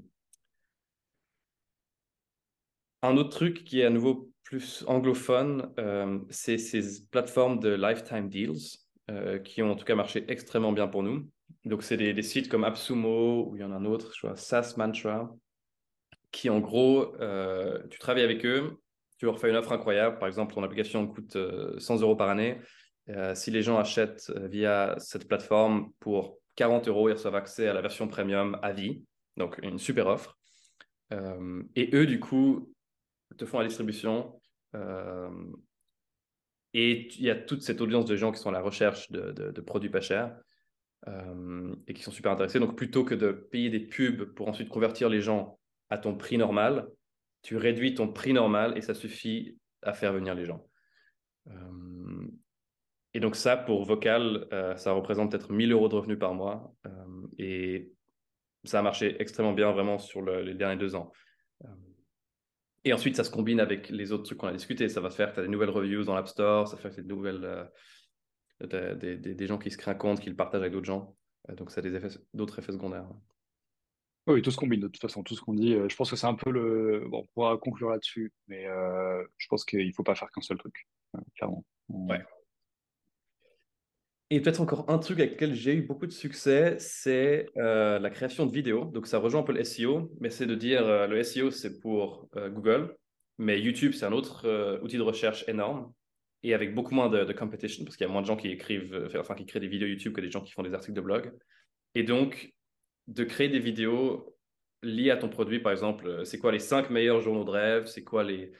un autre truc qui est à nouveau plus anglophone, euh, c'est ces plateformes de lifetime deals euh, qui ont en tout cas marché extrêmement bien pour nous. Donc, c'est des, des, sites comme AppSumo ou il y en a un autre, je crois, SaaS Mantra, qui en gros, euh, tu travailles avec eux, tu leur fais une offre incroyable. Par exemple, ton application coûte 100 euros par année. si les gens achètent via cette plateforme pour 40 euros, ils reçoivent accès à la version premium à vie. Donc, une super offre. et eux, du coup, te font la distribution. Euh, et il y a toute cette audience de gens qui sont à la recherche de, produits pas chers euh, et qui sont super intéressés. Donc, plutôt que de payer des pubs pour ensuite convertir les gens à ton prix normal, tu réduis ton prix normal et ça suffit à faire venir les gens. Euh, et donc, ça, pour Vocal, euh, ça représente peut-être 1000 euros de revenus par mois. Euh, et ça a marché extrêmement bien vraiment sur le, les derniers deux ans. Et ensuite, ça se combine avec les autres trucs qu'on a discuté. Ça va faire que tu as des nouvelles reviews dans l'App Store, ça fait que des nouvelles. Euh, des, des, des, gens qui se créent un compte, qui le partagent avec d'autres gens. Donc, ça a des effets, d'autres effets secondaires. Oui, tout se combine de toute façon, tout ce qu'on dit. Euh, je pense que c'est un peu le. Bon, on pourra conclure là-dessus, mais euh, je pense qu'il ne faut pas faire qu'un seul truc, clairement. Ouais. Et peut-être encore un truc avec lequel j'ai eu beaucoup de succès, c'est euh, la création de vidéos. Donc ça rejoint un peu le SEO, mais c'est de dire euh, le SEO c'est pour euh, Google, mais YouTube c'est un autre euh, outil de recherche énorme et avec beaucoup moins de, de competition parce qu'il y a moins de gens qui écrivent, enfin qui créent des vidéos YouTube que des gens qui font des articles de blog. Et donc de créer des vidéos liées à ton produit, par exemple, c'est quoi les cinq meilleurs journaux de rêve, c'est quoi les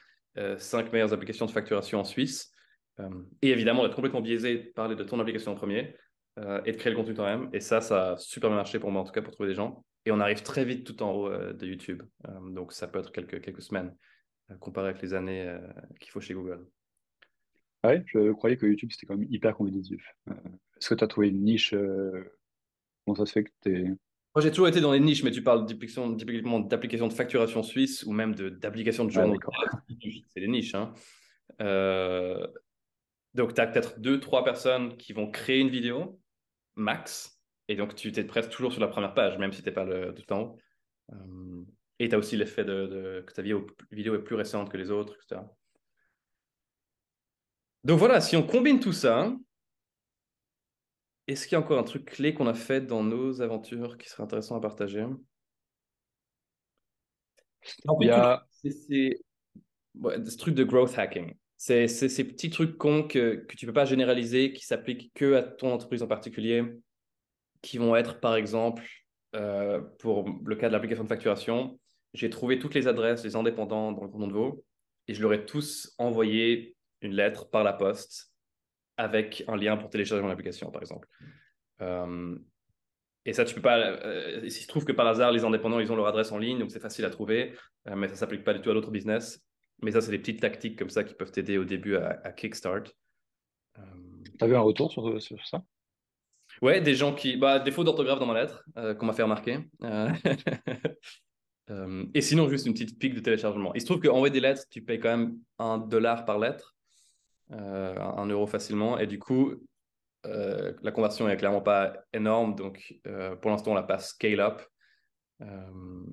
cinq meilleures applications de facturation en Suisse. Euh, et évidemment, d'être complètement biaisé, parler de ton application en premier euh, et de créer le contenu toi-même. Et ça, ça a super bien marché pour moi, en tout cas, pour trouver des gens. Et on arrive très vite tout en haut euh, de YouTube. donc, ça peut être quelques, quelques semaines comparé avec les années qu'il faut chez Google. Ah ouais, je croyais que YouTube, c'était quand même hyper compétitif. Est-ce que tu as trouvé une niche Comment ça se fait que tu es... Moi, j'ai toujours été dans les niches, mais tu parles typiquement d'applications de facturation suisse ou même d'applications de, journaux. Ah, c'est des niches. Hein. Euh, donc, tu as peut-être deux, trois personnes qui vont créer une vidéo, max. Et donc, tu es presque toujours sur la première page, même si tu n'es pas le, tout en haut. Euh, et tu as aussi l'effet de, de, que ta vidéo est plus récente que les autres, etc. Donc voilà, si on combine tout ça, est-ce qu'il y a encore un truc clé qu'on a fait dans nos aventures qui serait intéressant à partager? Il y a... Ce truc de growth hacking. C'est ces petits trucs cons que, que tu ne peux pas généraliser, qui s'appliquent que à ton entreprise en particulier, qui vont être, par exemple, euh, pour le cas de l'application de facturation, j'ai trouvé toutes les adresses des indépendants dans le canton de Vaud et je leur ai tous envoyé une lettre par la poste avec un lien pour télécharger mon application, par exemple. Euh, et ça, tu peux pas. Euh, il se trouve que par hasard, les indépendants, ils ont leur adresse en ligne, donc c'est facile à trouver, euh, mais ça s'applique pas du tout à d'autres business. Mais ça, c'est des petites tactiques comme ça qui peuvent t'aider au début à, kickstart. Euh, tu as vu un retour sur, sur, ça? Ouais, des gens qui. Bah, défaut d'orthographe dans ma lettre, qu'on m'a fait remarquer. et sinon, juste une petite pique de téléchargement. Il se trouve qu'envoyer des lettres, tu payes quand même un dollar par lettre, un euro facilement. Et du coup, euh, la conversion est clairement pas énorme, donc euh, pour l'instant, on la passe scale up. Euh,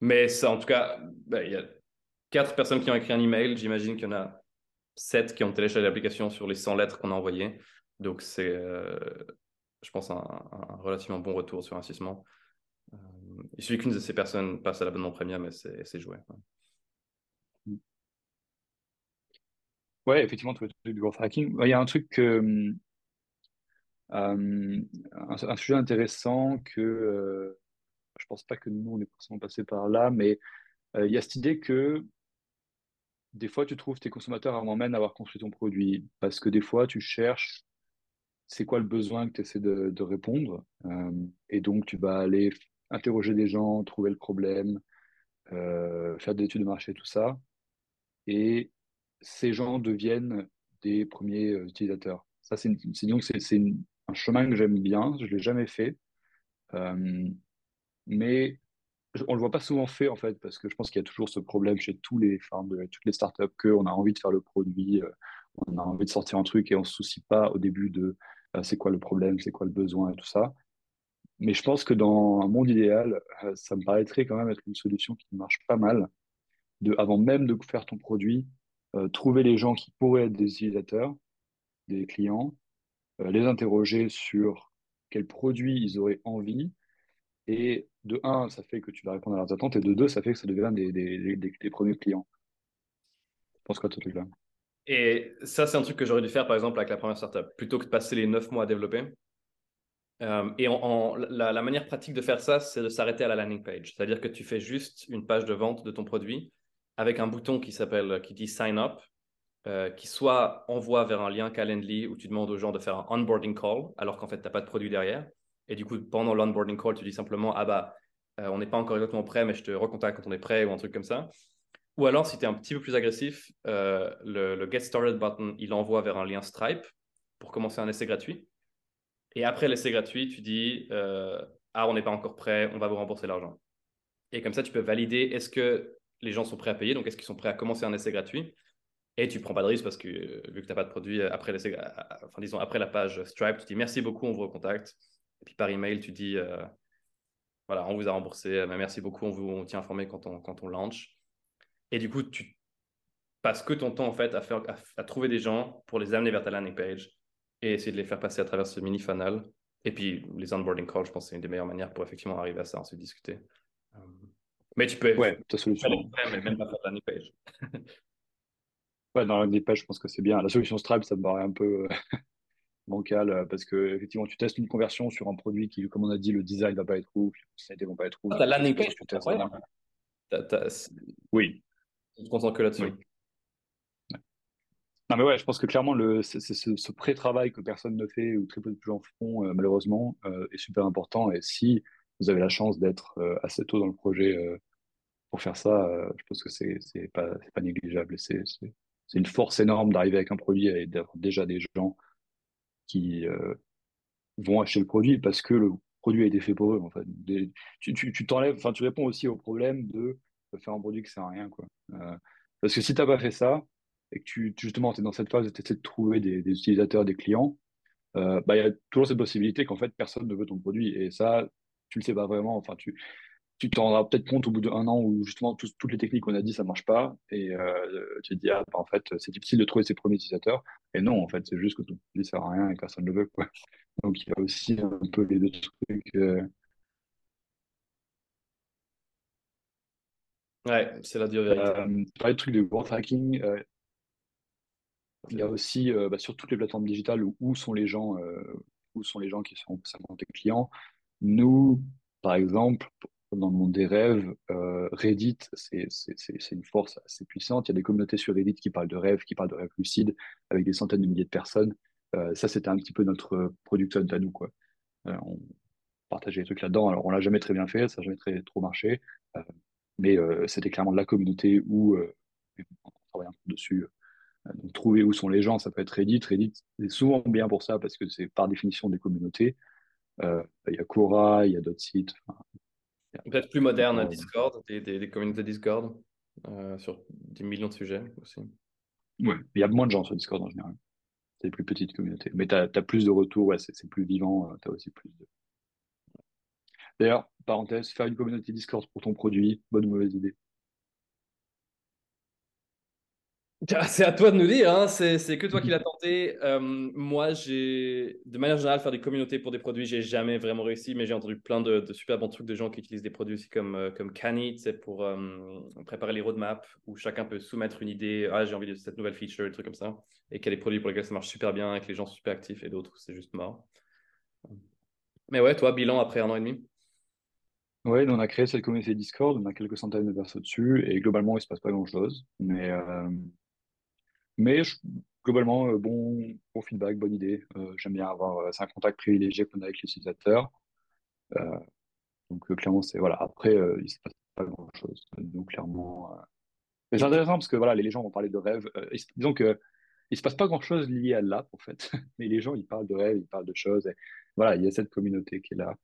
mais ça, en tout cas, ben, il y a quatre personnes qui ont écrit un email. J'imagine qu'il y en a sept qui ont téléchargé l'application sur les 100 lettres qu'on a envoyées. Donc, c'est, je pense, un, relativement bon retour sur investissement. il suffit qu'une de ces personnes passe à l'abonnement premium mais c'est joué. Effectivement, tu du growth hacking. Il y a un truc euh, un, sujet intéressant que euh, je pense pas que nous, on est forcément passé par là, mais euh, il y a cette idée que des fois, tu trouves tes consommateurs avant même d'avoir construit ton produit, parce que des fois, tu cherches c'est quoi le besoin que tu essaies de, de répondre, et donc tu vas aller interroger des gens, trouver le problème, faire des études de marché, tout ça, et ces gens deviennent des premiers euh, utilisateurs. Ça, c'est un chemin que j'aime bien. Je l'ai jamais fait, euh, mais on le voit pas souvent fait en fait parce que je pense qu'il y a toujours ce problème chez tous les, enfin, de, toutes les startups que on a envie de faire le produit, euh, on a envie de sortir un truc et on se soucie pas au début de c'est quoi le problème, c'est quoi le besoin et tout ça. Mais je pense que dans un monde idéal, ça me paraîtrait quand même être une solution qui marche pas mal. De, avant même de faire ton produit, euh, trouver les gens qui pourraient être des utilisateurs, des clients, euh, les interroger sur quels produits ils auraient envie. Et de un, ça fait que tu vas répondre à leurs attentes, et de deux, ça fait que ça devient des, des, premiers clients. Je pense quoi, ce truc-là Et ça, c'est un truc que j'aurais dû faire, par exemple, avec la première startup. Plutôt que de passer les neuf mois à développer, euh, et la, manière pratique de faire ça, c'est de s'arrêter à la landing page. C'est-à-dire que tu fais juste une page de vente de ton produit avec un bouton qui s'appelle, qui dit Sign Up, euh, qui soit envoie vers un lien Calendly où tu demandes aux gens de faire un onboarding call, alors qu'en fait, tu n'as pas de produit derrière. Et du coup, pendant l'onboarding call, tu dis simplement Ah bah, euh, on n'est pas encore exactement prêt, mais je te recontacte quand on est prêt ou un truc comme ça. Ou alors, si tu es un petit peu plus agressif, euh, le, Get Started button, il envoie vers un lien Stripe pour commencer un essai gratuit. Et après l'essai gratuit, tu dis Ah, on n'est pas encore prêt, on va vous rembourser l'argent. Et comme ça, tu peux valider est-ce que les gens sont prêts à payer, donc est-ce qu'ils sont prêts à commencer un essai gratuit? Et tu prends pas de risque parce que vu que tu n'as pas de produit enfin disons après la page Stripe, tu dis merci beaucoup, on vous recontacte. Et puis par email, tu dis euh, voilà, on vous a remboursé, merci beaucoup, on vous tient informé quand on, quand on. Et du coup, tu passes que ton temps en fait à, trouver des gens pour les amener vers ta landing page et essayer de les faire passer à travers ce mini funnel. Et puis les onboarding calls, je pense c'est une des meilleures manières pour effectivement arriver à ça, ensuite discuter. Euh, mais tu peux ouais, ta solution. mais même pas faire la landing page. ouais, dans la landing page, je pense que c'est bien. La solution Stripe, ça me paraît un peu euh, bancal euh, parce que effectivement, tu testes une conversion sur un produit qui, comme on a dit, le design va pas être ouf, les fonctionnalités vont pas être ouf. Ah, ta landing page, tu testes. Oui. Tu te concentres que là-dessus. Non, mais ouais, je pense que clairement, le, c'est, ce, ce pré-travail que personne ne fait ou très peu de gens font, euh, malheureusement, est super important. Et si vous avez la chance d'être assez tôt dans le projet pour faire ça, euh, je pense que c'est c'est pas négligeable. C'est une force énorme d'arriver avec un produit et d'avoir déjà des gens qui euh, vont acheter le produit parce que le produit a été fait pour eux. En fait, tu tu t'enlèves, enfin tu réponds aussi au problème de, faire un produit qui sert à rien quoi. Euh, parce que si t'as pas fait ça et que tu, justement es dans cette phase de de trouver des, des utilisateurs, des clients, bah il y a toujours cette possibilité qu'en fait personne ne veut ton produit et ça tu le sais pas vraiment. Enfin tu tu t'en rendras peut-être compte au bout d'un an où justement toutes les techniques qu'on a dit ça marche pas et euh, tu te dis ah bah, en fait c'est difficile de trouver ses premiers utilisateurs et non en fait c'est juste que tout ne sert à rien et personne ne le veut quoi donc il y a aussi un peu les deux trucs euh, Ouais, c'est la dure vérité. euh, pareil, le truc de growth hacking euh, il y a aussi bah, sur toutes les plateformes digitales où, où sont les gens où sont les gens qui sont tes clients nous par exemple dans le monde des rêves, euh, Reddit, c'est une force assez puissante. Il y a des communautés sur Reddit qui parlent de rêves, qui parlent de rêves lucides, avec des centaines de milliers de personnes. Euh, ça, c'était un petit peu notre product à quoi. Euh, on partageait des trucs là-dedans. Alors, on l'a jamais très bien fait, ça n'a jamais très, trop marché, mais c'était clairement la communauté où on travaille un peu dessus. Trouver où sont les gens, ça peut être Reddit. Reddit, c'est souvent bien pour ça parce que c'est par définition des communautés. Il y a Quora, il y a d'autres sites. Enfin, Peut-être plus moderne, Discord, des, des, des communautés Discord euh, sur des millions de sujets aussi. Ouais, il y a moins de gens sur Discord en général. C'est des plus petites communautés. Mais tu as, plus de retours, ouais, c'est plus vivant, euh, tu as aussi plus de. D'ailleurs, parenthèse, faire une communauté Discord pour ton produit, bonne ou mauvaise idée C'est à toi de nous dire, hein. c'est que toi qui l'as tenté. Euh, moi, j'ai, de manière générale, faire des communautés pour des produits, j'ai jamais vraiment réussi, mais j'ai entendu plein de, super bons trucs de gens qui utilisent des produits aussi comme, euh, comme Canny, c'est pour euh, préparer les roadmaps, où chacun peut soumettre une idée, ah, j'ai envie de cette nouvelle feature, des trucs comme ça, et qu'il y a des produits pour lesquels ça marche super bien, et que les gens sont super actifs, et d'autres, c'est juste mort. Mais ouais, toi, bilan après un an et demi? Oui, on a créé cette communauté Discord, on a quelques centaines de personnes dessus, et globalement, il se passe pas grand-chose, mais... Mais globalement, euh, bon, bon feedback, bonne idée. Euh, j'aime bien avoir, euh, c'est un contact privilégié qu'on a avec les utilisateurs. donc clairement, c'est voilà. Après, il se passe pas grand-chose. Donc clairement, c'est intéressant parce que voilà, les gens vont parler de rêves. disons que il se passe pas grand-chose lié à l'app en fait, mais les gens ils parlent de rêves, ils parlent de choses. Voilà, il y a cette communauté qui est là.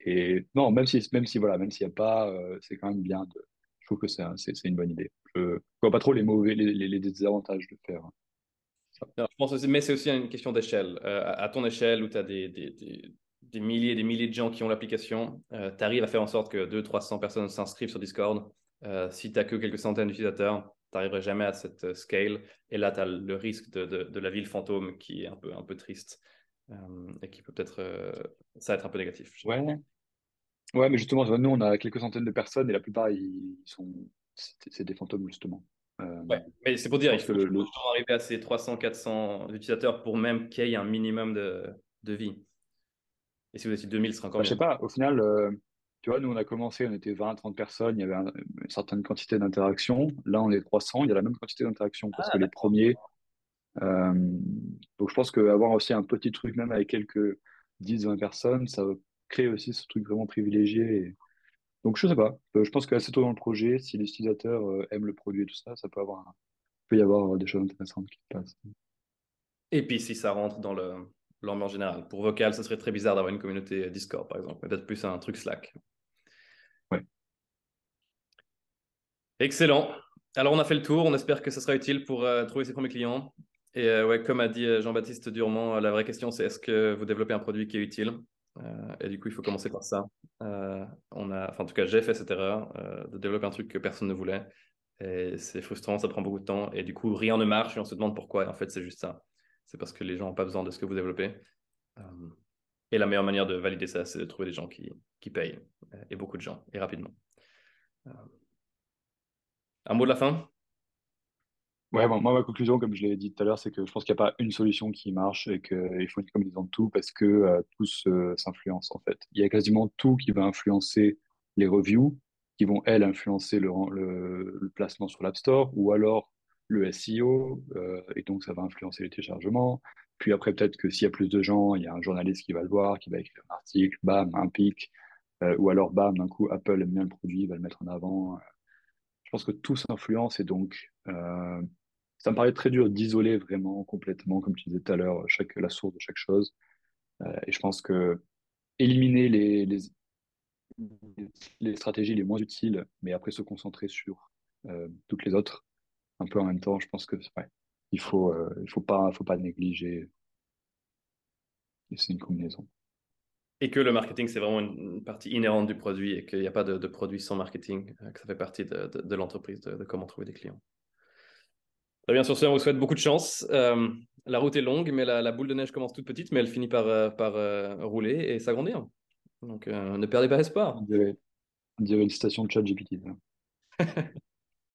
et non, même si même si voilà, même s'il n'y a pas, c'est quand même bien de je trouve que c'est une bonne idée. Je vois pas trop les mauvais, les, les, désavantages de faire. Non, je pense mais c'est aussi une question d'échelle. Euh, à ton échelle, où tu as des, des, des, des, milliers et des milliers de gens qui ont l'application, euh, tu arrives à faire en sorte que 200-300 personnes s'inscrivent sur Discord. Euh, si tu n'as que quelques centaines d'utilisateurs, tu n'arriverais jamais à cette scale. Et là, tu as le risque de, de, de, la ville fantôme qui est un peu, un peu triste et qui peut peut-être ça être un peu négatif. Ouais, Ouais, mais justement, nous, on a quelques centaines de personnes et la plupart, ils sont, c'est des fantômes, justement. Euh, ouais, mais c'est pour dire, il faut le, arriver à ces 300, 400 utilisateurs pour même qu'il y ait un minimum de, de, vie. Et si vous étiez 2000, ce sera encore bah, Je sais pas, au final, euh, tu vois, nous, on a commencé, on était 20, 30 personnes, il y avait une certaine quantité d'interactions. Là, on est 300, il y a la même quantité d'interactions parce ah, que les premiers. Euh, donc, je pense qu'avoir aussi un petit truc, même avec quelques 10, 20 personnes, ça créer aussi ce truc vraiment privilégié. Donc, je sais pas. Euh, je pense qu'assez tôt dans le projet, si les utilisateurs euh, aiment le produit et tout ça, ça peut, avoir peut y avoir euh, des choses intéressantes qui passent. Et puis, si ça rentre dans l'ambiance générale. Pour Vocal, ce serait très bizarre d'avoir une communauté Discord, par exemple. Peut-être plus un truc Slack. Ouais. Excellent. Alors, on a fait le tour. On espère que ça sera utile pour trouver ses premiers clients. Et ouais, comme a dit Jean-Baptiste Durement, la vraie question, c'est est-ce que vous développez un produit qui est utile? Euh, et du coup, il faut commencer par ça. Euh, enfin, en tout cas, j'ai fait cette erreur euh, de développer un truc que personne ne voulait. Et c'est frustrant, ça prend beaucoup de temps. Et du coup, rien ne marche et on se demande pourquoi. Et en fait, c'est juste ça. C'est parce que les gens n'ont pas besoin de ce que vous développez. et la meilleure manière de valider ça, c'est de trouver des gens qui, qui payent. Et beaucoup de gens, et rapidement. un mot de la fin? Ouais, moi, ma conclusion, comme je l'ai dit tout à l'heure, c'est que je pense qu'il n'y a pas une solution qui marche et qu'il faut une combinaison de tout parce que euh, tous euh, en fait. Il y a quasiment tout qui va influencer les reviews, qui vont, elles, influencer le, placement sur l'App Store ou alors le SEO, euh, et donc ça va influencer les téléchargements. Puis après, peut-être que s'il y a plus de gens, il y a un journaliste qui va le voir, qui va écrire un article, bam, un pic, ou alors bam, d'un coup, Apple aime bien le produit, va le mettre en avant je pense que tout s'influence et donc euh, ça me paraît très dur d'isoler vraiment complètement, comme tu disais tout à l'heure, chaque, la source de chaque chose. Euh, et je pense que éliminer les, les, stratégies les moins utiles, mais après se concentrer sur euh, toutes les autres, un peu en même temps, je pense que ouais, il faut, faut pas, faut pas négliger. Et c'est une combinaison. Et que le marketing, c'est vraiment une, partie inhérente du produit et qu'il n'y a pas de, produit sans marketing, euh, que ça fait partie de, l'entreprise, de, comment trouver des clients. Très bien, sur ce, on vous souhaite beaucoup de chance. Euh, la route est longue, mais la, boule de neige commence toute petite, mais elle finit par, euh, rouler et s'agrandir. Donc, ne perdez pas espoir. On dirait, une citation de chat GPT.